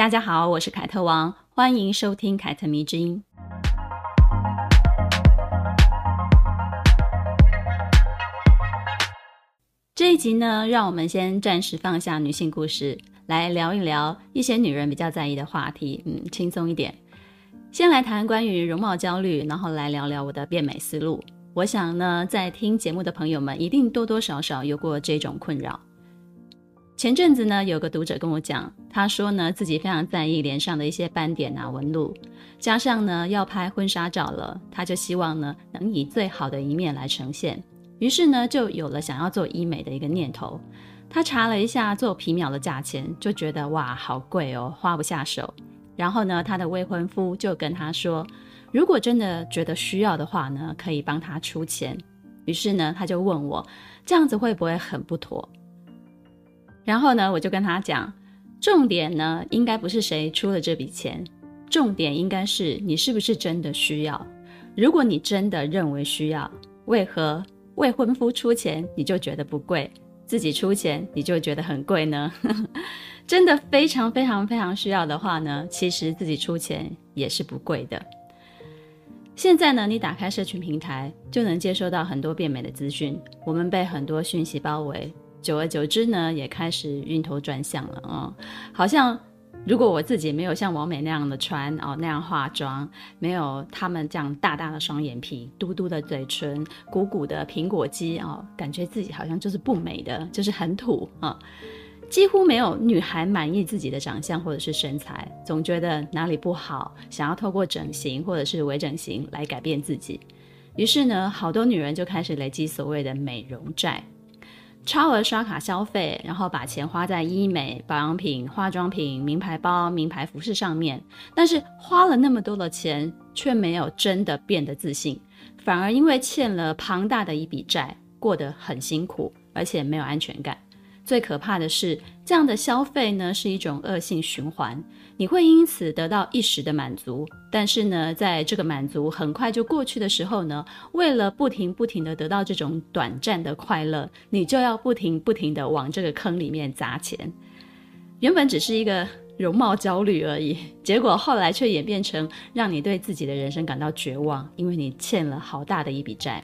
大家好，我是凯特王，欢迎收听凯特迷之音。这一集呢，让我们先暂时放下女性故事，来聊一聊一些女人比较在意的话题，嗯，轻松一点。先来谈关于容貌焦虑，然后来聊聊我的变美思路。我想呢，在听节目的朋友们一定多多少少有过这种困扰。前阵子呢，有个读者跟我讲，他说呢，自己非常在意脸上的一些斑点啊、纹路，加上呢要拍婚纱照了，他就希望呢能以最好的一面来呈现。于是呢，就有了想要做医美的一个念头。他查了一下做皮秒的价钱，就觉得哇，好贵哦，花不下手。然后呢，他的未婚夫就跟他说，如果真的觉得需要的话呢，可以帮他出钱。于是呢，他就问我，这样子会不会很不妥？然后呢，我就跟他讲，重点呢，应该不是谁出了这笔钱，重点应该是你是不是真的需要。如果你真的认为需要，为何？未婚夫出钱你就觉得不贵，自己出钱你就觉得很贵呢？真的非常非常非常需要的话呢，其实自己出钱也是不贵的。现在呢，你打开社群平台就能接收到很多变美的资讯，我们被很多讯息包围，久而久之呢，也开始晕头转向了啊、好像。如果我自己没有像王美那样的穿哦，那样化妆，没有他们这样大大的双眼皮、嘟嘟的嘴唇、鼓鼓的苹果肌哦，感觉自己好像就是不美的，就是很土啊、几乎没有女孩满意自己的长相或者是身材，总觉得哪里不好，想要透过整形或者是微整形来改变自己。于是呢，好多女人就开始累积所谓的美容债。超额刷卡消费，然后把钱花在医美、保养品、化妆品、名牌包、名牌服饰上面，但是花了那么多的钱，却没有真的变得自信，反而因为欠了庞大的一笔债，过得很辛苦，而且没有安全感。最可怕的是，这样的消费呢，是一种恶性循环。你会因此得到一时的满足，但是呢，在这个满足很快就过去的时候呢，为了不停不停的得到这种短暂的快乐，你就要不停不停的往这个坑里面砸钱。原本只是一个容貌焦虑而已，结果后来却演变成让你对自己的人生感到绝望，因为你欠了好大的一笔债。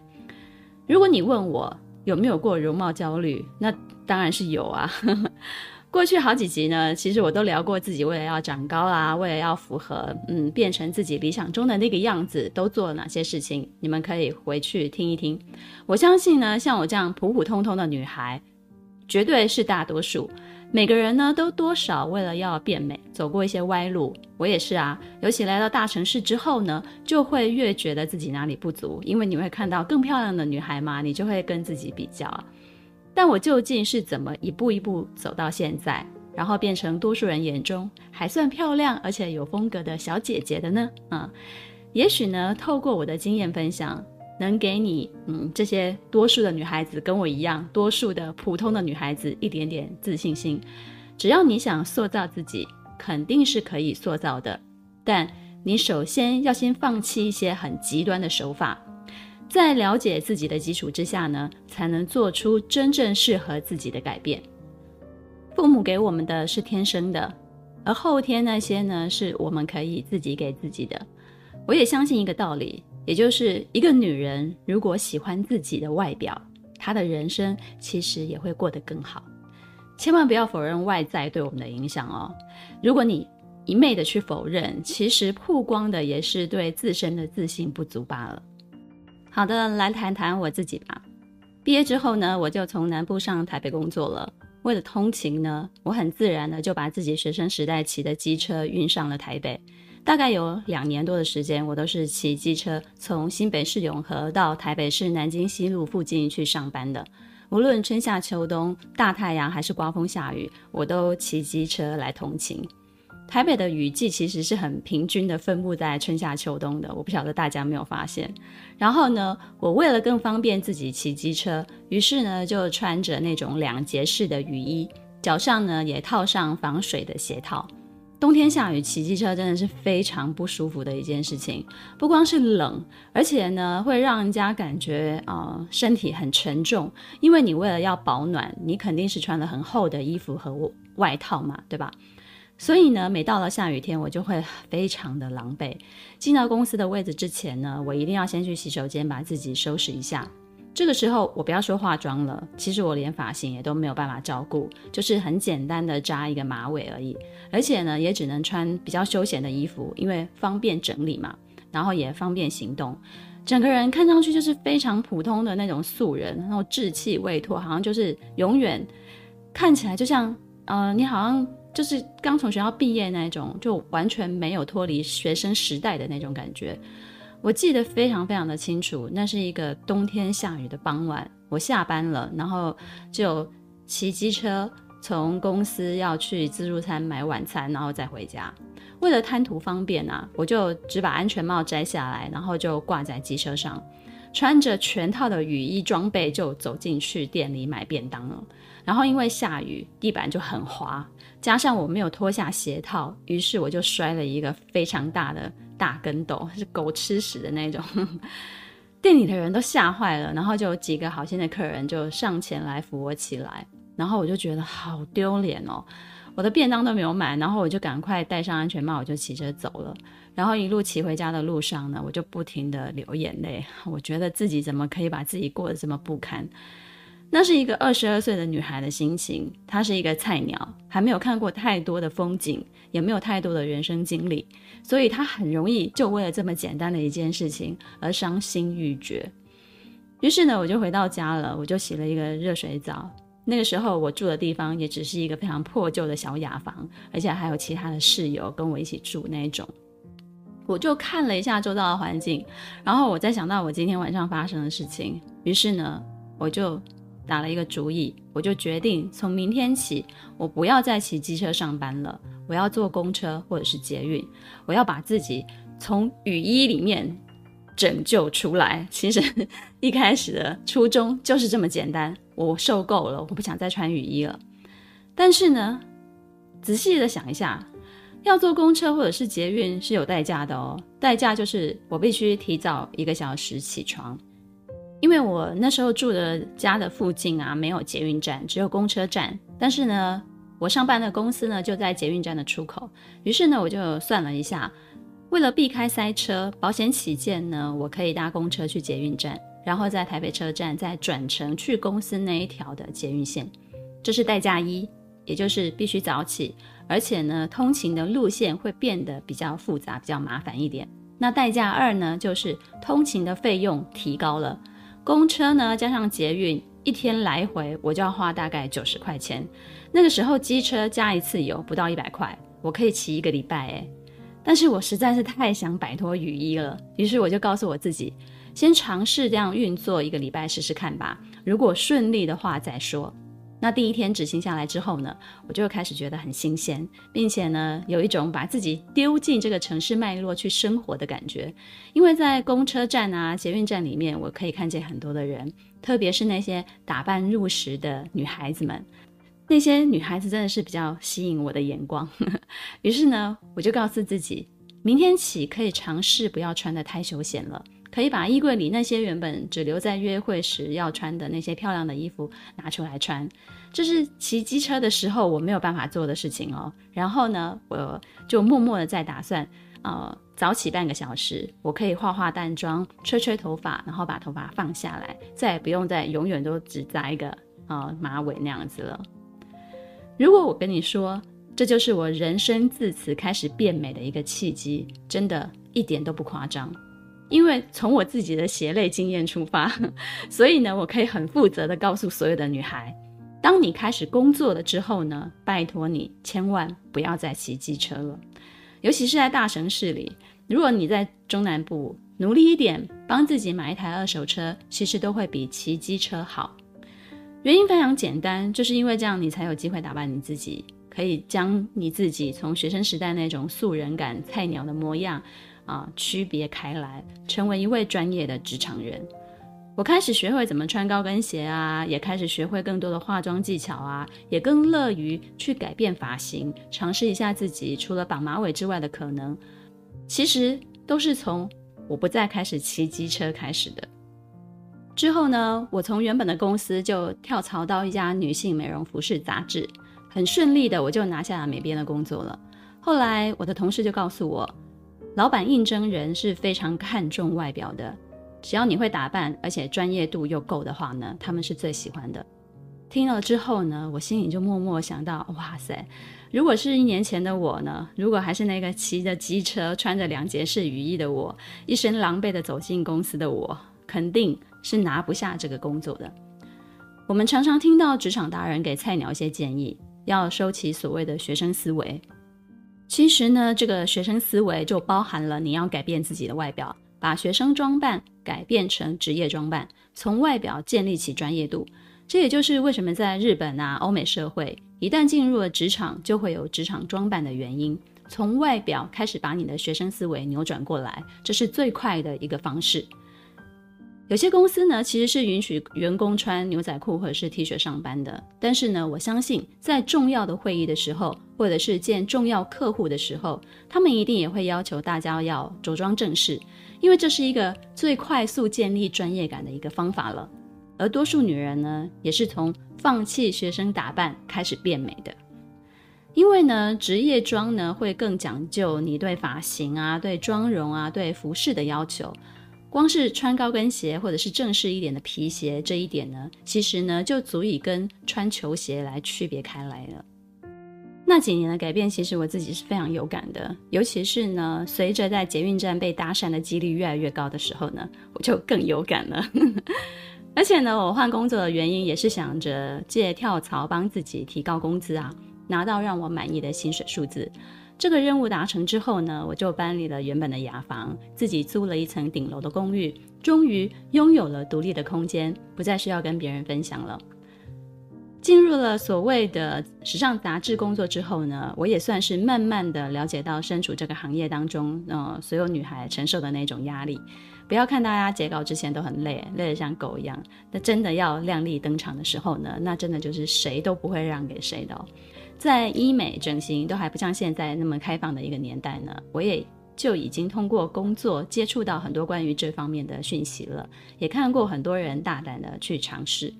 如果你问我有没有过容貌焦虑，那当然是有啊。过去好几集呢，其实我都聊过自己为了要长高啊，为了要符合嗯，变成自己理想中的那个样子，都做了哪些事情？你们可以回去听一听。我相信呢，像我这样普普通通的女孩，绝对是大多数。每个人呢，都多少为了要变美，走过一些歪路。我也是啊，尤其来到大城市之后呢，就会越觉得自己哪里不足，因为你会看到更漂亮的女孩嘛，你就会跟自己比较。但我究竟是怎么一步一步走到现在，然后变成多数人眼中还算漂亮而且有风格的小姐姐的呢？嗯，也许呢，透过我的经验分享，能给你嗯这些多数的女孩子跟我一样，多数的普通的女孩子一点点自信心。只要你想塑造自己，肯定是可以塑造的。但你首先要先放弃一些很极端的手法。在了解自己的基础之下呢，才能做出真正适合自己的改变。父母给我们的是天生的，而后天那些呢，是我们可以自己给自己的。我也相信一个道理，也就是一个女人如果喜欢自己的外表，她的人生其实也会过得更好。千万不要否认外在对我们的影响哦。如果你一昧的去否认，其实曝光的也是对自身的自信不足罢了。好的，来谈谈我自己吧。毕业之后呢，我就从南部上台北工作了。为了通勤呢，我很自然的就把自己学生时代骑的机车运上了台北。大概有两年多的时间，我都是骑机车从新北市永和到台北市南京西路附近去上班的。无论春夏秋冬，大太阳还是刮风下雨，我都骑机车来通勤。台北的雨季其实是很平均的分布在春夏秋冬的，我不晓得大家没有发现。然后呢，我为了更方便自己骑机车，于是呢就穿着那种两节式的雨衣，脚上呢也套上防水的鞋套。冬天下雨骑机车真的是非常不舒服的一件事情，不光是冷，而且呢会让人家感觉啊、身体很沉重，因为你为了要保暖，你肯定是穿了很厚的衣服和外套嘛，对吧？所以呢，每到了下雨天，我就会非常的狼狈。进到公司的位置之前呢，我一定要先去洗手间把自己收拾一下。这个时候，我不要说化妆了，其实我连发型也都没有办法照顾，就是很简单的扎一个马尾而已。而且呢，也只能穿比较休闲的衣服，因为方便整理嘛，然后也方便行动。整个人看上去就是非常普通的那种素人，然后稚气未脱，好像就是永远看起来就像，呃，你好像就是刚从学校毕业那种，就完全没有脱离学生时代的那种感觉。我记得非常非常的清楚，那是一个冬天下雨的傍晚，我下班了，然后就骑机车从公司要去自助餐买晚餐，然后再回家。为了贪图方便啊，我就只把安全帽摘下来，然后就挂在机车上，穿着全套的雨衣装备就走进去店里买便当了。然后因为下雨，地板就很滑，加上我没有脱下鞋套，于是我就摔了一个非常大的。大跟斗是狗吃屎的那种，店里的人都吓坏了，然后就有几个好心的客人就上前来扶我起来，然后我就觉得好丢脸哦，我的便当都没有买，然后我就赶快戴上安全帽，我就骑车走了，然后一路骑回家的路上呢，我就不停的流眼泪，我觉得自己怎么可以把自己过得这么不堪。那是一个二十二岁的女孩的心情。她是一个菜鸟，还没有看过太多的风景，也没有太多的人生经历，所以她很容易就为了这么简单的一件事情而伤心欲绝。于是呢，我就回到家了，我就洗了一个热水澡。那个时候我住的地方也只是一个非常破旧的小雅房，而且还有其他的室友跟我一起住那一种。我就看了一下周遭的环境，然后我再想到我今天晚上发生的事情，于是呢，我就。打了一个主意，我就决定从明天起，我不要再骑机车上班了，我要坐公车或者是捷运，我要把自己从雨衣里面拯救出来。其实 一开始的初衷就是这么简单，我受够了，我不想再穿雨衣了。但是呢，仔细的想一下，要坐公车或者是捷运是有代价的哦，代价就是我必须提早一个小时起床。因为我那时候住的家的附近啊，没有捷运站，只有公车站。但是呢，我上班的公司呢就在捷运站的出口。于是呢，我就算了一下，为了避开塞车，保险起见呢，我可以搭公车去捷运站，然后在台北车站再转乘去公司那一条的捷运线。这是代价一，也就是必须早起，而且呢，通勤的路线会变得比较复杂、比较麻烦一点。那代价二呢，就是通勤的费用提高了。公车呢，加上捷运，一天来回我就要花大概九十块钱。那个时候机车加一次油不到一百块，我可以骑一个礼拜诶。但是我实在是太想摆脱雨衣了，于是我就告诉我自己，先尝试这样运作一个礼拜试试看吧。如果顺利的话再说。那第一天执行下来之后呢，我就开始觉得很新鲜，并且呢，有一种把自己丢进这个城市脉络去生活的感觉。因为在公车站啊、捷运站里面，我可以看见很多的人，特别是那些打扮入时的女孩子们。那些女孩子真的是比较吸引我的眼光。于是呢，我就告诉自己，明天起可以尝试不要穿得太休闲了。可以把衣柜里那些原本只留在约会时要穿的那些漂亮的衣服拿出来穿，这是骑机车的时候我没有办法做的事情哦。然后呢，我就默默的在打算，呃，早起半个小时，我可以化化淡妆，吹吹头发，然后把头发放下来，再也不用再永远都只扎一个呃马尾那样子了。如果我跟你说，这就是我人生自此开始变美的一个契机，真的一点都不夸张。因为从我自己的鞋类经验出发，所以呢，我可以很负责的告诉所有的女孩：当你开始工作了之后呢，拜托你千万不要再骑机车了。尤其是在大城市里，如果你在中南部努力一点，帮自己买一台二手车，其实都会比骑机车好。原因非常简单，就是因为这样你才有机会打扮你自己。可以将你自己从学生时代那种素人感、菜鸟的模样啊区别开来，成为一位专业的职场人。我开始学会怎么穿高跟鞋啊，也开始学会更多的化妆技巧啊，也更乐于去改变发型，尝试一下自己除了绑马尾之外的可能。其实都是从我不再开始骑机车开始的。之后呢，我从原本的公司就跳槽到一家女性美容服饰杂志，很顺利的我就拿下了美编的工作了。后来我的同事就告诉我，老板应征人是非常看重外表的。只要你会打扮，而且专业度又够的话呢，他们是最喜欢的。听了之后呢，我心里就默默想到：哇塞，如果是一年前的我呢，如果还是那个骑着机车、穿着两节式雨衣的我，一身狼狈的走进公司的我，肯定是拿不下这个工作的。我们常常听到职场达人给菜鸟一些建议，要收起所谓的学生思维。其实呢，这个学生思维就包含了你要改变自己的外表。把学生装扮改变成职业装扮，从外表建立起专业度。这也就是为什么在日本啊、欧美社会，一旦进入了职场，就会有职场装扮的原因。从外表开始把你的学生思维扭转过来，这是最快的一个方式。有些公司呢，其实是允许员工穿牛仔裤或者是 T 恤上班的。但是呢，我相信在重要的会议的时候，或者是见重要客户的时候，他们一定也会要求大家要着装正式，因为这是一个最快速建立专业感的一个方法了。而多数女人呢，也是从放弃学生打扮开始变美的，因为呢，职业装呢会更讲究你对发型啊、对妆容啊、对服饰的要求。光是穿高跟鞋或者是正式一点的皮鞋这一点呢，其实呢就足以跟穿球鞋来区别开来了。那几年的改变，其实我自己是非常有感的，尤其是呢，随着在捷运站被搭讪的几率越来越高的时候呢，我就更有感了。而且呢，我换工作的原因也是想着借跳槽帮自己提高工资啊，拿到让我满意的薪水数字。这个任务达成之后呢，我就搬离了原本的雅房，自己租了一层顶楼的公寓，终于拥有了独立的空间，不再需要跟别人分享了。进入了所谓的时尚杂志工作之后呢，我也算是慢慢的了解到身处这个行业当中，呃，所有女孩承受的那种压力。不要看大家截稿之前都很累，累得像狗一样，那真的要亮丽登场的时候呢，那真的就是谁都不会让给谁的。在医美整形都还不像现在那么开放的一个年代呢，我也就已经通过工作接触到很多关于这方面的讯息了，也看过很多人大胆的去尝试，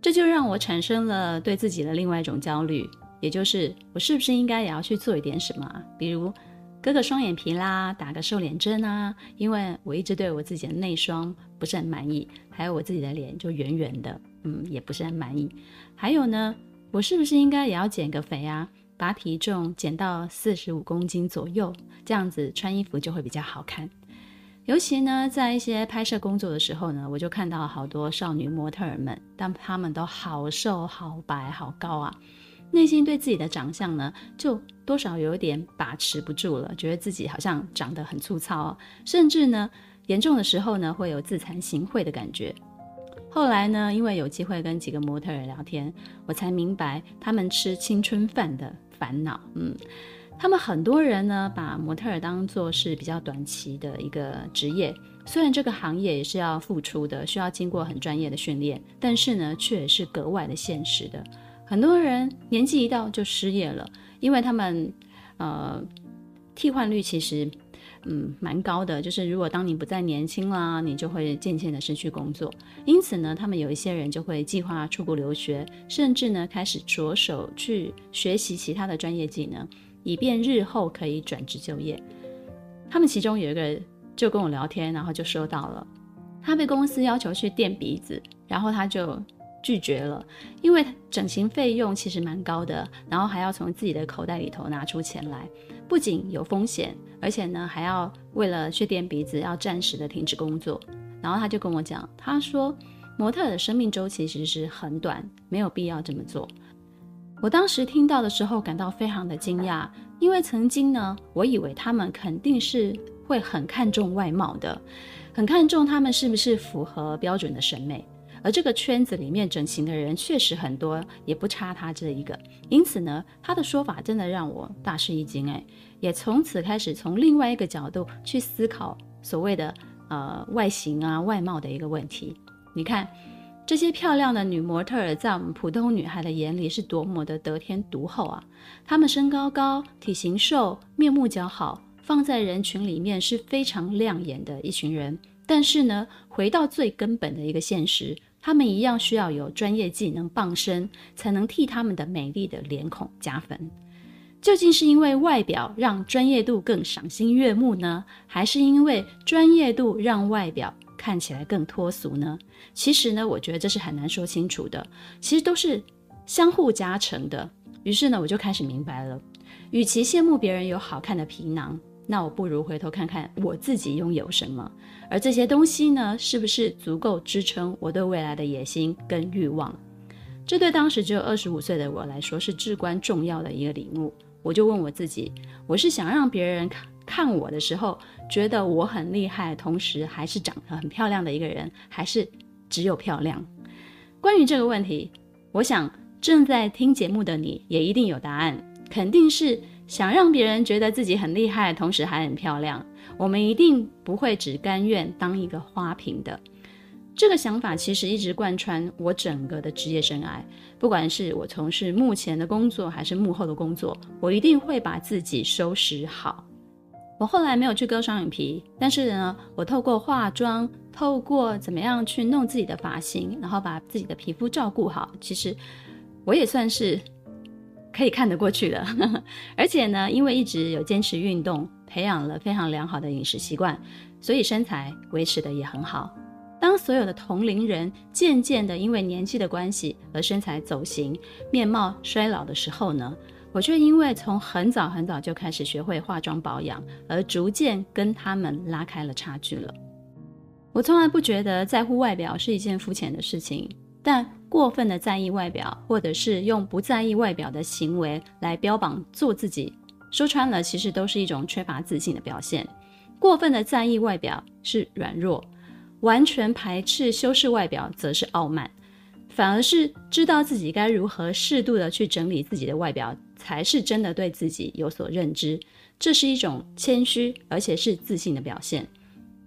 这就让我产生了对自己的另外一种焦虑，也就是我是不是应该也要去做一点什么，比如割个双眼皮啦，打个瘦脸针啊，因为我一直对我自己的内双不是很满意，还有我自己的脸就圆圆的，嗯，也不是很满意，还有呢。我是不是应该也要减个肥啊？把体重减到四十五公斤左右，这样子穿衣服就会比较好看。尤其呢，在一些拍摄工作的时候呢，我就看到好多少女模特儿们，但她们都好瘦、好白、好高啊，内心对自己的长相呢，就多少有点把持不住了，觉得自己好像长得很粗糙哦，甚至呢，严重的时候呢，会有自惭形秽的感觉。后来呢，因为有机会跟几个模特儿聊天，我才明白他们吃青春饭的烦恼。嗯，他们很多人呢，把模特儿当作是比较短期的一个职业，虽然这个行业也是要付出的，需要经过很专业的训练，但是呢，却也是格外的现实的。很多人年纪一到就失业了，因为他们呃替换率其实。嗯，蛮高的。就是如果当你不再年轻啦，你就会渐渐的失去工作。因此呢，他们有一些人就会计划出国留学，甚至呢开始着手去学习其他的专业技能，以便日后可以转职就业。他们其中有一个就跟我聊天，然后就说到了，他被公司要求去垫鼻子，然后他就拒绝了，因为整形费用其实蛮高的，然后还要从自己的口袋里头拿出钱来。不仅有风险，而且呢，还要为了去垫鼻子，要暂时的停止工作。然后他就跟我讲，他说模特的生命周期其实是很短，没有必要这么做。我当时听到的时候，感到非常的惊讶，因为曾经呢，我以为他们肯定是会很看重外貌的，很看重他们是不是符合标准的审美。而这个圈子里面整形的人确实很多，也不差他这一个。因此呢，他的说法真的让我大吃一惊，哎，也从此开始从另外一个角度去思考所谓的呃外形啊外貌的一个问题。你看。这些漂亮的女模特儿，在我们普通女孩的眼里是多么的得天独厚啊！她们身高高，体型瘦，面目姣好，放在人群里面是非常亮眼的一群人。但是呢，回到最根本的一个现实，她们一样需要有专业技能傍身，才能替她们的美丽的脸孔加分。究竟是因为外表让专业度更赏心悦目呢，还是因为专业度让外表看起来更脱俗呢？其实呢，我觉得这是很难说清楚的。其实都是相互加成的。于是呢，我就开始明白了，与其羡慕别人有好看的皮囊，那我不如回头看看我自己拥有什么。而这些东西呢，是不是足够支撑我对未来的野心跟欲望？这对当时只有二十五岁的我来说是至关重要的一个领悟。我就问我自己：我是想让别人看。看我的时候，觉得我很厉害，同时还是长得很漂亮的一个人，还是只有漂亮？关于这个问题，我想正在听节目的你也一定有答案，肯定是想让别人觉得自己很厉害，同时还很漂亮。我们一定不会只甘愿当一个花瓶的。这个想法其实一直贯穿我整个的职业生涯，不管是我从事目前的工作，还是幕后的工作，我一定会把自己收拾好。我后来没有去割双眼皮，但是呢，我透过化妆，透过怎么样去弄自己的发型，然后把自己的皮肤照顾好，其实我也算是可以看得过去的。而且呢，因为一直有坚持运动，培养了非常良好的饮食习惯，所以身材维持的也很好。当所有的同龄人渐渐的因为年纪的关系而身材走形、面貌衰老的时候呢，我却因为从很早很早就开始学会化妆保养，而逐渐跟他们拉开了差距了。我从来不觉得在乎外表是一件肤浅的事情，但过分的在意外表，或者是用不在意外表的行为来标榜做自己，说穿了，其实都是一种缺乏自信的表现。过分的在意外表是软弱，完全排斥修饰外表则是傲慢，反而是知道自己该如何适度的去整理自己的外表。才是真的对自己有所认知，这是一种谦虚，而且是自信的表现。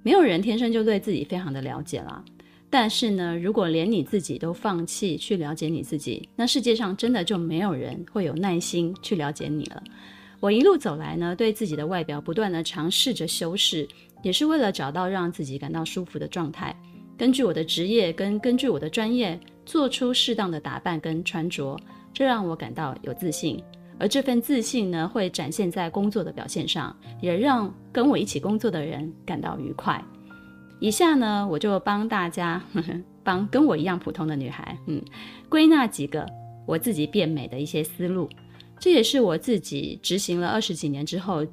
没有人天生就对自己非常的了解啦。但是呢，如果连你自己都放弃去了解你自己，那世界上真的就没有人会有耐心去了解你了。我一路走来呢，对自己的外表不断的尝试着修饰，也是为了找到让自己感到舒服的状态。根据我的职业跟根据我的专业，做出适当的打扮跟穿着，这让我感到有自信。而这份自信呢，会展现在工作的表现上，也让跟我一起工作的人感到愉快。以下呢，我就帮大家，呵呵，帮跟我一样普通的女孩，嗯，归纳几个我自己变美的一些思路。这也是我自己执行了二十几年之后，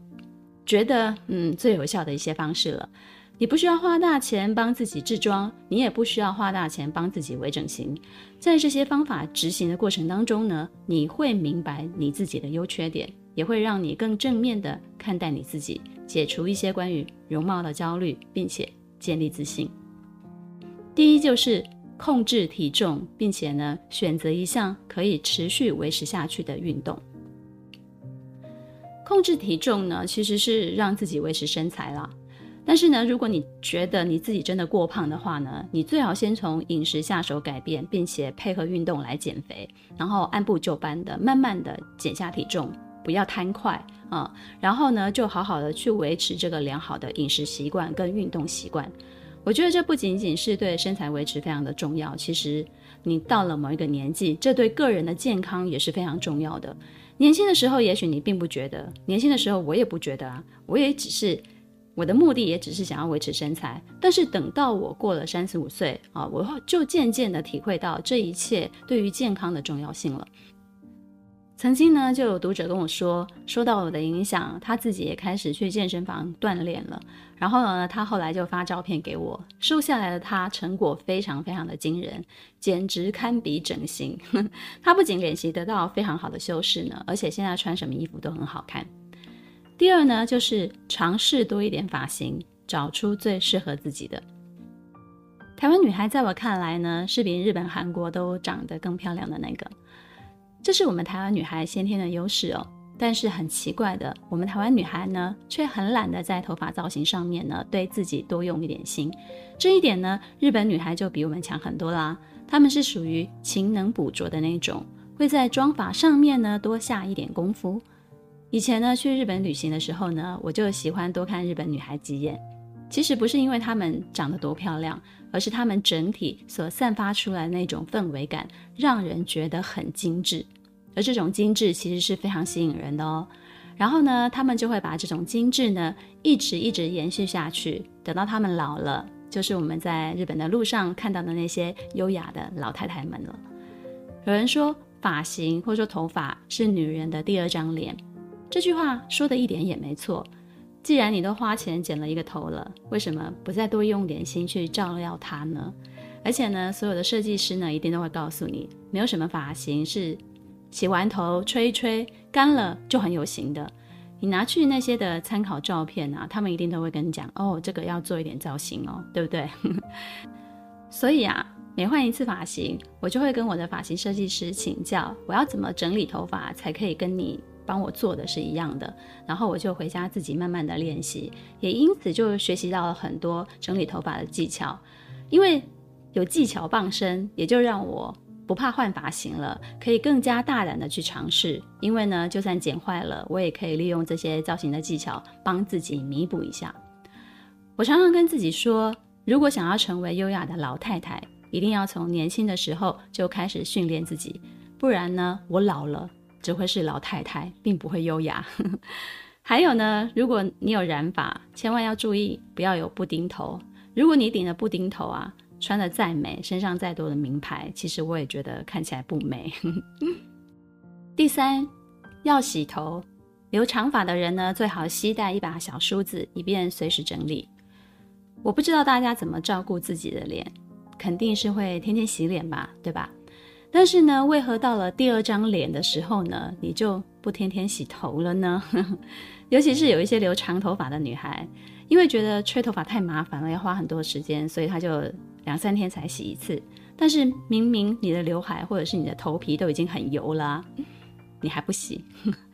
觉得嗯最有效的一些方式了。你不需要花大钱帮自己治装，你也不需要花大钱帮自己微整形。在这些方法执行的过程当中呢，你会明白你自己的优缺点，也会让你更正面的看待你自己，解除一些关于容貌的焦虑，并且建立自信。第一就是控制体重，并且呢选择一项可以持续维持下去的运动。控制体重呢，其实是让自己维持身材啦。但是呢，如果你觉得你自己真的过胖的话呢，你最好先从饮食下手改变，并且配合运动来减肥，然后按部就班的慢慢的减下体重，不要贪快啊、然后呢，就好好的去维持这个良好的饮食习惯跟运动习惯。我觉得这不仅仅是对身材维持非常的重要，其实你到了某一个年纪，这对个人的健康也是非常重要的。年轻的时候也许你并不觉得，年轻的时候我也不觉得啊，我也只是。我的目的也只是想要维持身材，但是等到我过了三十五岁啊，我就渐渐的体会到这一切对于健康的重要性了。曾经呢，就有读者跟我说，受到我的影响，他自己也开始去健身房锻炼了。然后呢，他后来就发照片给我，瘦下来的他成果非常非常的惊人，简直堪比整形。他不仅脸型得到非常好的修饰呢，而且现在穿什么衣服都很好看。第二呢，就是尝试多一点发型，找出最适合自己的。台湾女孩在我看来呢，是比日本、韩国都长得更漂亮的那个。这是我们台湾女孩先天的优势哦。但是很奇怪的，我们台湾女孩呢，却很懒得在头发造型上面呢，对自己多用一点心。这一点呢，日本女孩就比我们强很多啦。她们是属于勤能补拙的那种，会在妆发上面呢多下一点功夫。以前呢，去日本旅行的时候呢，我就喜欢多看日本女孩几眼。其实不是因为她们长得多漂亮，而是她们整体所散发出来的那种氛围感，让人觉得很精致。而这种精致其实是非常吸引人的哦。然后呢，他们就会把这种精致呢一直一直延续下去，等到他们老了，就是我们在日本的路上看到的那些优雅的老太太们了。有人说，发型或者说头发是女人的第二张脸，这句话说的一点也没错。既然你都花钱剪了一个头了，为什么不再多用点心去照料它呢？而且呢，所有的设计师呢一定都会告诉你，没有什么发型是。洗完头吹一吹，干了就很有型的。你拿去那些的参考照片啊，他们一定都会跟你讲哦，这个要做一点造型哦，对不对？所以啊，每换一次发型，我就会跟我的发型设计师请教，我要怎么整理头发才可以跟你帮我做的是一样的。然后我就回家自己慢慢的练习，也因此就学习到了很多整理头发的技巧。因为有技巧傍身，也就让我。不怕换发型了，可以更加大胆的去尝试。因为呢，就算剪坏了，我也可以利用这些造型的技巧帮自己弥补一下。我常常跟自己说，如果想要成为优雅的老太太，一定要从年轻的时候就开始训练自己，不然呢，我老了只会是老太太，并不会优雅。还有呢，如果你有染发，千万要注意不要有布丁头。如果你顶了布丁头啊，穿的再美，身上再多的名牌，其实我也觉得看起来不美。第三，要洗头。留长发的人呢，最好携带一把小梳子，以便随时整理。我不知道大家怎么照顾自己的脸，肯定是会天天洗脸吧，对吧？但是呢，为何到了第二张脸的时候呢，你就不天天洗头了呢？尤其是有一些留长头发的女孩，因为觉得吹头发太麻烦了，要花很多时间，所以她就。两三天才洗一次，但是明明你的刘海或者是你的头皮都已经很油了，你还不洗？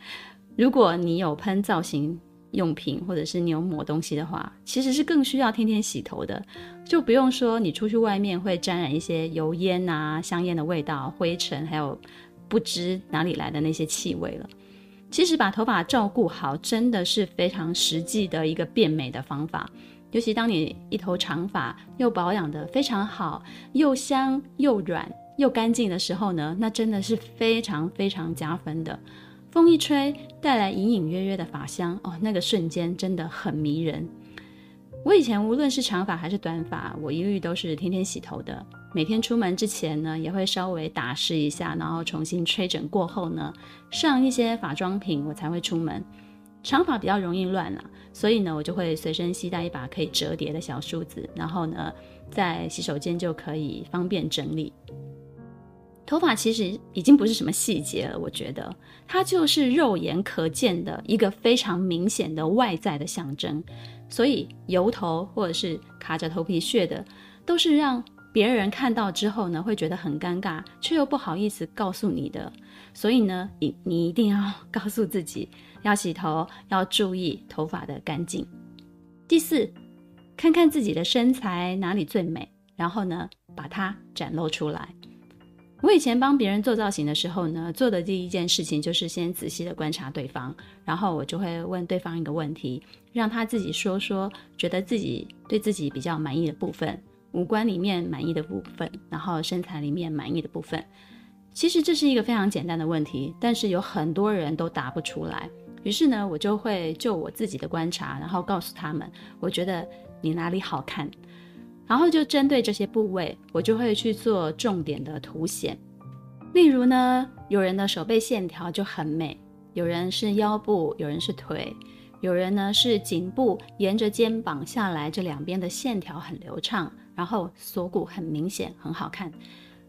如果你有喷造型用品，或者是你有抹东西的话，其实是更需要天天洗头的。就不用说你出去外面会沾染一些油烟啊、香烟的味道、灰尘，还有不知哪里来的那些气味了。其实把头发照顾好，真的是非常实际的一个变美的方法。尤其当你一头长发又保养得非常好，又香又软又干净的时候呢，那真的是非常非常加分的。风一吹，带来隐隐约约的发香，哦，那个瞬间真的很迷人。我以前无论是长发还是短发，我一律都是天天洗头的。每天出门之前呢，也会稍微打湿一下，然后重新吹整过后呢，上一些发妆品，我才会出门。长发比较容易乱了，所以呢，我就会随身携带一把可以折叠的小梳子，然后呢，在洗手间就可以方便整理。头发其实已经不是什么细节了，我觉得它就是肉眼可见的一个非常明显的外在的象征。所以油头或者是卡着头皮屑的，都是让别人看到之后呢，会觉得很尴尬，却又不好意思告诉你的。所以呢，你你一定要告诉自己。要洗头，要注意头发的干净。第四，看看自己的身材哪里最美，然后呢，把它展露出来。我以前帮别人做造型的时候呢，做的第一件事情就是先仔细的观察对方，然后我就会问对方一个问题，让他自己说说，觉得自己对自己比较满意的部分，五官里面满意的部分，然后身材里面满意的部分。其实这是一个非常简单的问题，但是有很多人都答不出来。于是呢，我就会就我自己的观察，然后告诉他们，我觉得你哪里好看，然后就针对这些部位，我就会去做重点的凸显。例如呢，有人的手背线条就很美，有人是腰部，有人是腿，有人呢是颈部沿着肩膀下来，这两边的线条很流畅，然后锁骨很明显，很好看。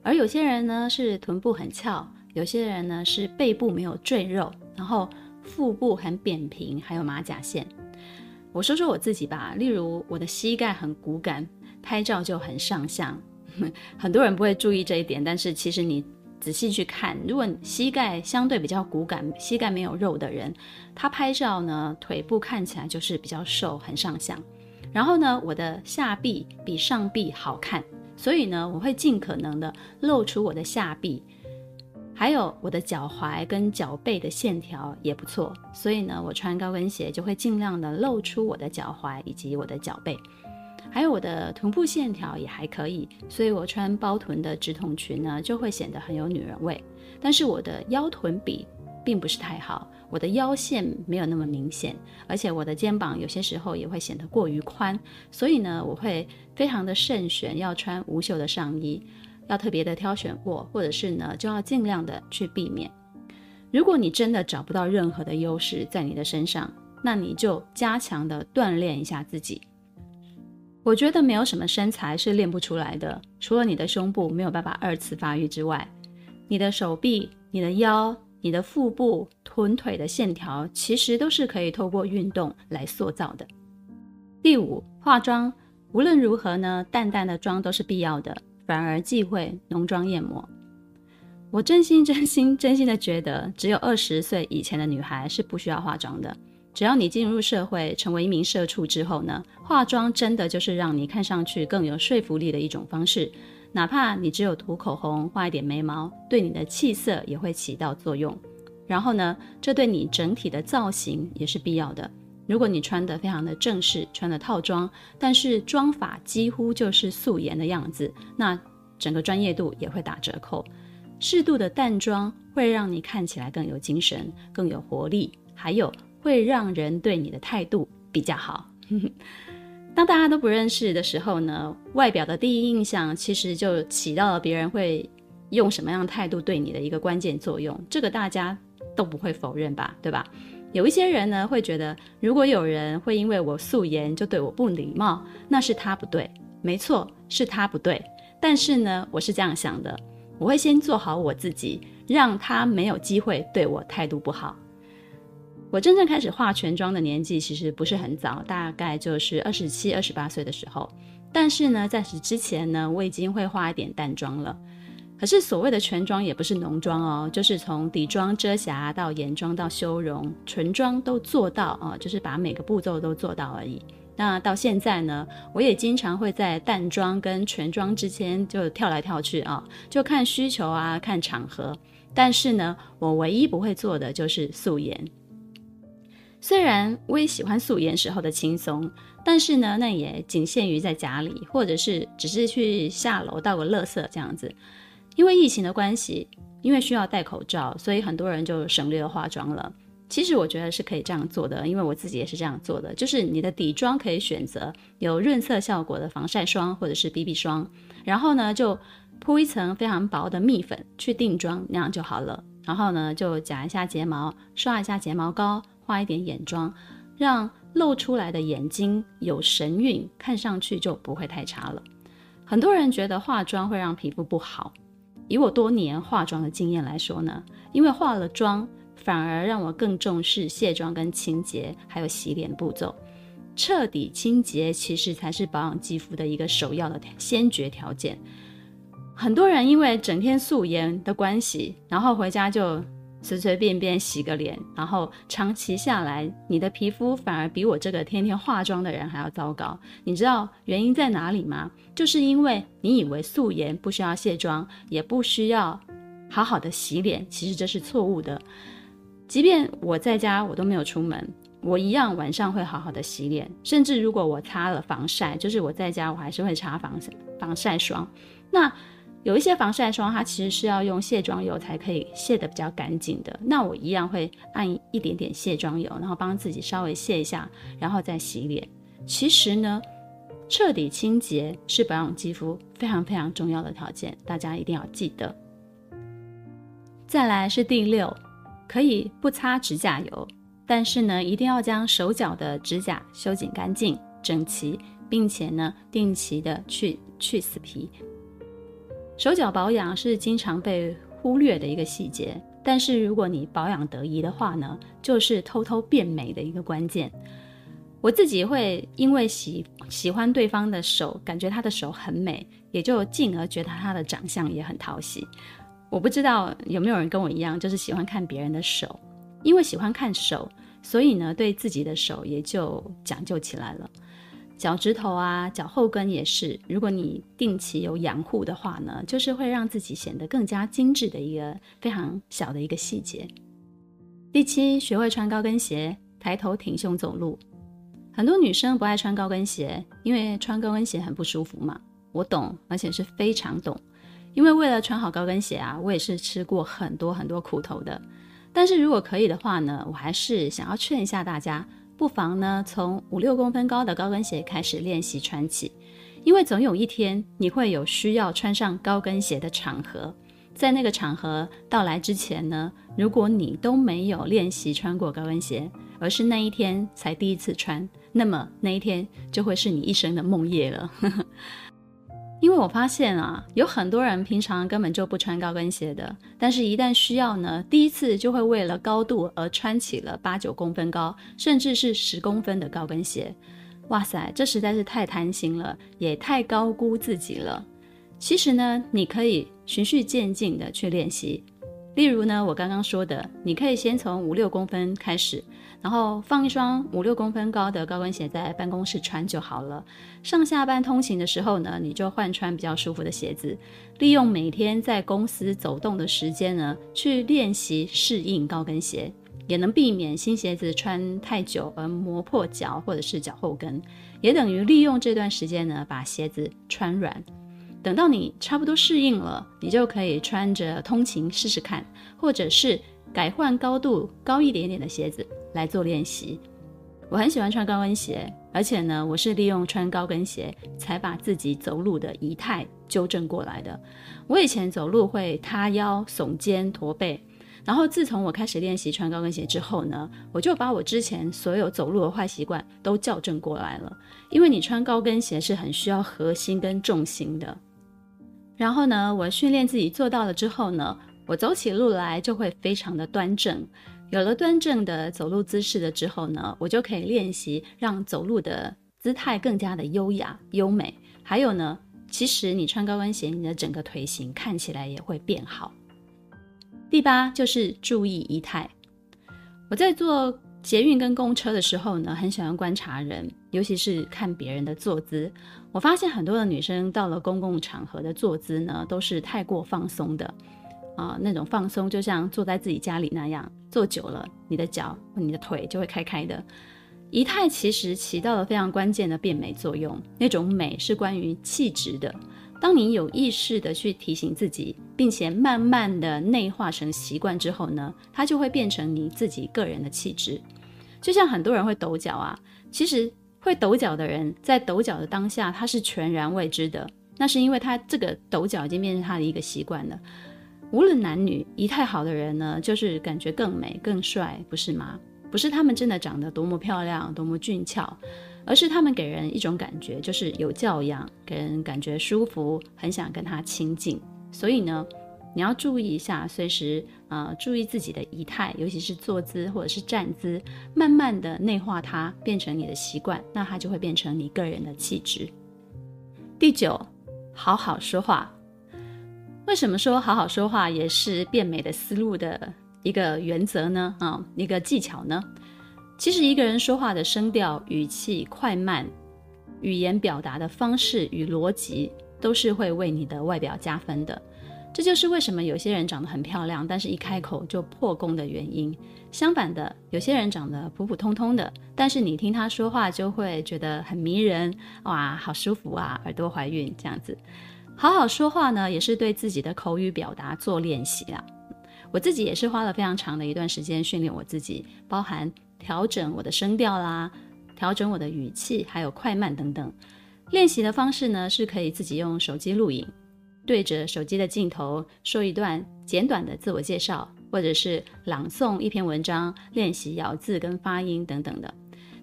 而有些人呢是臀部很翘，有些人呢是背部没有赘肉，然后。腹部很扁平，还有马甲线。我说说我自己吧，例如我的膝盖很骨感，拍照就很上相。很多人不会注意这一点，但是其实你仔细去看，如果膝盖相对比较骨感、膝盖没有肉的人，他拍照呢，腿部看起来就是比较瘦，很上相。然后呢，我的下臂比上臂好看，所以呢，我会尽可能的露出我的下臂，还有我的脚踝跟脚背的线条也不错，所以呢，我穿高跟鞋就会尽量的露出我的脚踝以及我的脚背。还有我的臀部线条也还可以，所以我穿包臀的直筒裙呢，就会显得很有女人味。但是我的腰臀比并不是太好，我的腰线没有那么明显，而且我的肩膀有些时候也会显得过于宽，所以呢，我会非常的慎选要穿无袖的上衣，要特别的挑选过，或者是呢，就要尽量的去避免。如果你真的找不到任何的优势在你的身上，那你就加强的锻炼一下自己。我觉得没有什么身材是练不出来的，除了你的胸部没有办法二次发育之外，你的手臂、你的腰、你的腹部、臀腿的线条，其实都是可以透过运动来塑造的。第五，化妆，无论如何呢，淡淡的妆都是必要的，反而忌讳浓妆艳抹。我真心、真心、真心的觉得，只有二十岁以前的女孩是不需要化妆的。只要你进入社会，成为一名社畜之后呢，化妆真的就是让你看上去更有说服力的一种方式。哪怕你只有涂口红、画一点眉毛，对你的气色也会起到作用。然后呢，这对你整体的造型也是必要的。如果你穿得非常的正式，穿的套装，但是妆发几乎就是素颜的样子，那整个专业度也会打折扣。适度的淡妆会让你看起来更有精神、更有活力，还有。会让人对你的态度比较好。当大家都不认识的时候呢，外表的第一印象其实就起到了别人会用什么样态度对你的一个关键作用。这个大家都不会否认吧？对吧？有一些人呢会觉得，如果有人会因为我素颜就对我不礼貌，那是他不对。没错，是他不对。但是呢，我是这样想的，我会先做好我自己，让他没有机会对我态度不好。我真正开始化全妆的年纪其实不是很早，大概就是二十七、二十八岁的时候。但是呢，在此之前呢，我已经会化一点淡妆了。可是所谓的全妆也不是浓妆哦，就是从底妆、遮瑕到眼妆到修容，唇妆都做到啊，就是把每个步骤都做到而已。那到现在呢，我也经常会在淡妆跟全妆之间就跳来跳去啊，就看需求啊，看场合。但是呢，我唯一不会做的就是素颜。虽然我也喜欢素颜时候的轻松，但是呢，那也仅限于在家里，或者是只是去下楼倒个垃圾这样子。因为疫情的关系，因为需要戴口罩，所以很多人就省略了化妆了。其实我觉得是可以这样做的，因为我自己也是这样做的。就是你的底妆可以选择有润色效果的防晒霜或者是 BB 霜，然后呢就铺一层非常薄的蜜粉去定妆，那样就好了。然后呢就夹一下睫毛，刷一下睫毛膏。画一点眼妆，让露出来的眼睛有神韵，看上去就不会太差了。很多人觉得化妆会让皮肤不好，以我多年化妆的经验来说呢，因为化了妆，反而让我更重视卸妆跟清洁，还有洗脸步骤。彻底清洁其实才是保养肌肤的一个首要的先决条件。很多人因为整天素颜的关系，然后回家就。随随便便洗个脸，然后长期下来，你的皮肤反而比我这个天天化妆的人还要糟糕。你知道原因在哪里吗？就是因为你以为素颜不需要卸妆，也不需要好好的洗脸，其实这是错误的。即便我在家，我都没有出门，我一样晚上会好好的洗脸。甚至如果我擦了防晒，就是我在家我还是会擦防晒防晒霜。那有一些防晒霜，它其实是要用卸妆油才可以卸得比较干净的。那我一样会按一点点卸妆油，然后帮自己稍微卸一下，然后再洗脸。其实呢，彻底清洁是保养肌肤非常非常重要的条件，大家一定要记得。再来是第六，可以不擦指甲油，但是呢，一定要将手脚的指甲修剪干净、整齐，并且呢，定期的去去死皮。手脚保养是经常被忽略的一个细节，但是如果你保养得宜的话呢，就是偷偷变美的一个关键。我自己会因为喜喜欢对方的手，感觉他的手很美，也就进而觉得他的长相也很讨喜。我不知道有没有人跟我一样，就是喜欢看别人的手，因为喜欢看手，所以呢，对自己的手也就讲究起来了。脚趾头啊，脚后跟也是，如果你定期有养护的话呢，就是会让自己显得更加精致的一个非常小的一个细节。第七，学会穿高跟鞋，抬头挺胸走路。很多女生不爱穿高跟鞋，因为穿高跟鞋很不舒服嘛。我懂，而且是非常懂。因为为了穿好高跟鞋啊，我也是吃过很多很多苦头的。但是如果可以的话呢，我还是想要劝一下大家，不妨呢从五六公分高的高跟鞋开始练习穿起。因为总有一天你会有需要穿上高跟鞋的场合，在那个场合到来之前呢，如果你都没有练习穿过高跟鞋，而是那一天才第一次穿。那么那一天就会是你一生的梦夜了，因为我发现啊，有很多人平常根本就不穿高跟鞋的，但是一旦需要呢，第一次就会为了高度而穿起了八九公分高，甚至是十公分的高跟鞋。哇塞，这实在是太贪心了，也太高估自己了。其实呢，你可以循序渐进的去练习。例如呢，我刚刚说的，你可以先从五六公分开始，然后放一双五六公分高的高跟鞋在办公室穿就好了。上下班通勤的时候呢，你就换穿比较舒服的鞋子。利用每天在公司走动的时间呢，去练习适应高跟鞋，也能避免新鞋子穿太久而磨破脚或者是脚后跟，也等于利用这段时间呢，把鞋子穿软。等到你差不多适应了，你就可以穿着通勤试试看，或者是改换高度高一点点的鞋子来做练习。我很喜欢穿高跟鞋，而且呢，我是利用穿高跟鞋才把自己走路的仪态纠正过来的。我以前走路会塌腰、耸肩、驼背，然后自从我开始练习穿高跟鞋之后呢，我就把我之前所有走路的坏习惯都校正过来了。因为你穿高跟鞋是很需要核心跟重心的。然后呢，我训练自己做到了之后呢，我走起路来就会非常的端正。有了端正的走路姿势了之后呢，我就可以练习让走路的姿态更加的优雅优美。还有呢，其实你穿高跟鞋，你的整个腿型看起来也会变好。第八就是注意仪态。我在做捷运跟公车的时候呢，很喜欢观察人，尤其是看别人的坐姿。我发现很多的女生到了公共场合的坐姿呢，都是太过放松的，啊、那种放松就像坐在自己家里那样，坐久了，你的脚、你的腿就会开开的。仪态其实起到了非常关键的变美作用，那种美是关于气质的。当你有意识的去提醒自己，并且慢慢的内化成习惯之后呢，它就会变成你自己个人的气质。就像很多人会抖脚啊，其实会抖脚的人在抖脚的当下，他是全然未知的。那是因为他这个抖脚已经变成他的一个习惯了。无论男女，仪态好的人呢，就是感觉更美、更帅，不是吗？不是他们真的长得多么漂亮、多么俊俏。而是他们给人一种感觉，就是有教养，给人感觉舒服，很想跟他亲近。所以呢，你要注意一下，随时呃注意自己的仪态，尤其是坐姿或者是站姿，慢慢的内化它，变成你的习惯，那它就会变成你个人的气质。第九，好好说话。为什么说好好说话也是变美的思路的一个原则呢？啊、一个技巧呢？其实一个人说话的声调、语气、快慢、语言表达的方式与逻辑，都是会为你的外表加分的。这就是为什么有些人长得很漂亮，但是一开口就破功的原因。相反的，有些人长得普普通通的，但是你听他说话就会觉得很迷人，哇，好舒服啊，耳朵怀孕这样子。好好说话呢，也是对自己的口语表达做练习啊。我自己也是花了非常长的一段时间训练我自己，包含。调整我的声调啦，调整我的语气，还有快慢等等。练习的方式呢，是可以自己用手机录影，对着手机的镜头说一段简短的自我介绍，或者是朗诵一篇文章，练习咬字跟发音等等的。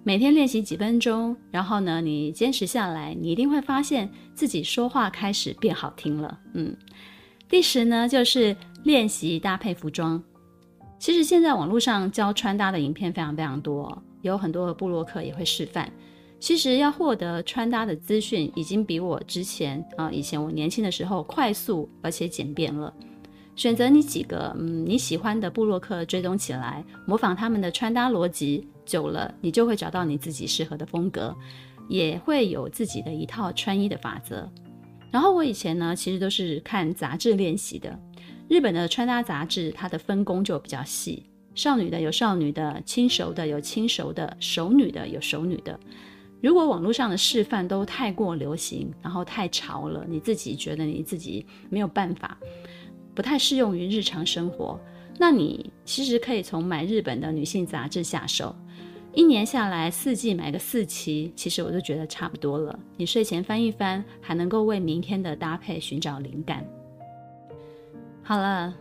每天练习几分钟，然后呢，你坚持下来，你一定会发现自己说话开始变好听了。嗯，第十呢，就是练习搭配服装。其实现在网络上教穿搭的影片非常非常多，有很多的部落客也会示范。其实要获得穿搭的资讯，已经比我之前啊，以前我年轻的时候快速而且简便了。选择你几个嗯你喜欢的部落客追踪起来，模仿他们的穿搭逻辑，久了你就会找到你自己适合的风格，也会有自己的一套穿衣的法则。然后我以前呢，其实都是看杂志练习的。日本的穿搭杂志，它的分工就比较细，少女的有少女的，轻熟的有轻熟的，熟女的有熟女的。如果网络上的示范都太过流行，然后太潮了，你自己觉得你自己没有办法。不太适用于日常生活，那你其实可以从买日本的女性杂志下手，一年下来四季买个四期，其实我就觉得差不多了。你睡前翻一翻，还能够为明天的搭配寻找灵感。好了，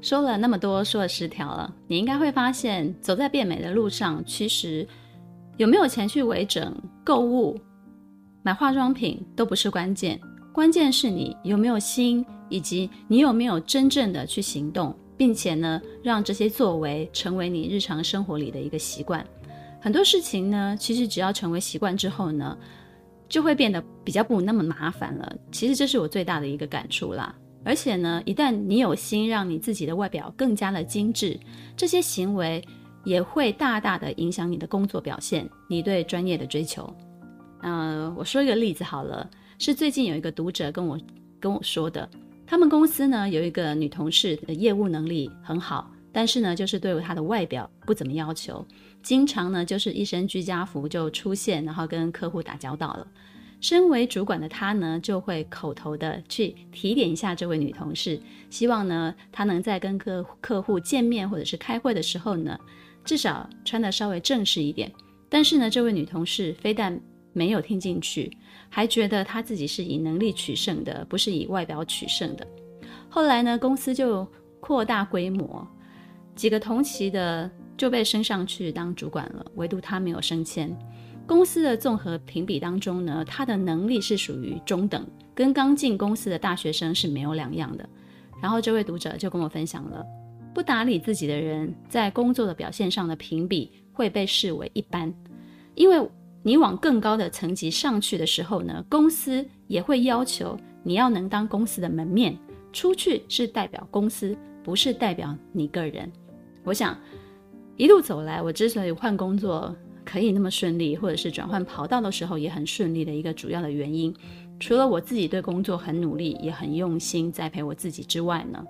说了那么多，说了十条了，你应该会发现，走在变美的路上，其实有没有钱去微整、购物、买化妆品都不是关键，关键是你有没有心。以及你有没有真正的去行动，并且呢，让这些作为成为你日常生活里的一个习惯。很多事情呢，其实只要成为习惯之后呢，就会变得比较不那么麻烦了。其实这是我最大的一个感触啦。而且呢，一旦你有心让你自己的外表更加的精致，这些行为也会大大的影响你的工作表现，你对专业的追求。嗯、我说一个例子好了，是最近有一个读者跟我跟我说的。他们公司呢，有一个女同事的业务能力很好，但是呢，就是对她的外表不怎么要求，经常呢就是一身居家服就出现，然后跟客户打交道了。身为主管的她呢，就会口头的去提点一下这位女同事，希望呢她能在跟客客户见面或者是开会的时候呢，至少穿得稍微正式一点。但是呢，这位女同事非但没有听进去，还觉得她自己是以能力取胜的，不是以外表取胜的。后来呢，公司就扩大规模，几个同期的就被升上去当主管了，唯独他没有升迁。公司的综合评比当中呢，他的能力是属于中等，跟刚进公司的大学生是没有两样的。然后这位读者就跟我分享了，不打理自己的人，在工作的表现上的评比会被视为一般，因为。你往更高的层级上去的时候呢，公司也会要求你要能当公司的门面，出去是代表公司，不是代表你个人。我想一路走来，我之所以换工作可以那么顺利，或者是转换跑道的时候也很顺利的一个主要的原因，除了我自己对工作很努力，也很用心栽培我自己之外呢，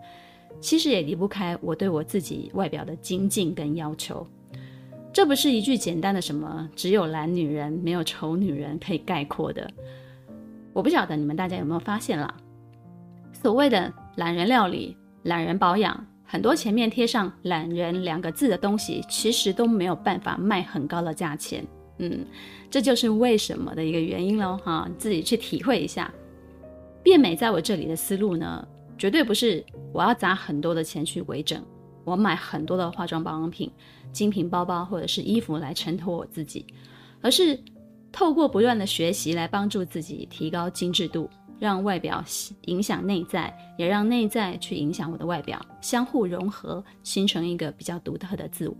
其实也离不开我对我自己外表的精进跟要求。这不是一句简单的什么“只有懒女人，没有丑女人”可以概括的。我不晓得你们大家有没有发现啦？所谓的懒人料理、懒人保养，很多前面贴上“懒人”两个字的东西，其实都没有办法卖很高的价钱。嗯，这就是为什么的一个原因喽。哈，自己去体会一下。变美在我这里的思路呢，绝对不是我要砸很多的钱去微整。我买很多的化妆保养品、精品包包或者是衣服来衬托我自己，而是透过不断的学习来帮助自己提高精致度，让外表影响内在，也让内在去影响我的外表，相互融合，形成一个比较独特的自我。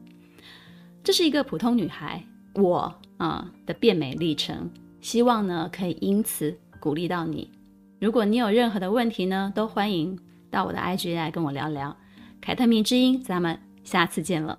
这是一个普通女孩，我啊的变美历程，希望呢可以因此鼓励到你。如果你有任何的问题呢，都欢迎到我的 IG 来跟我聊聊。凯特蜜之音，咱们下次见了。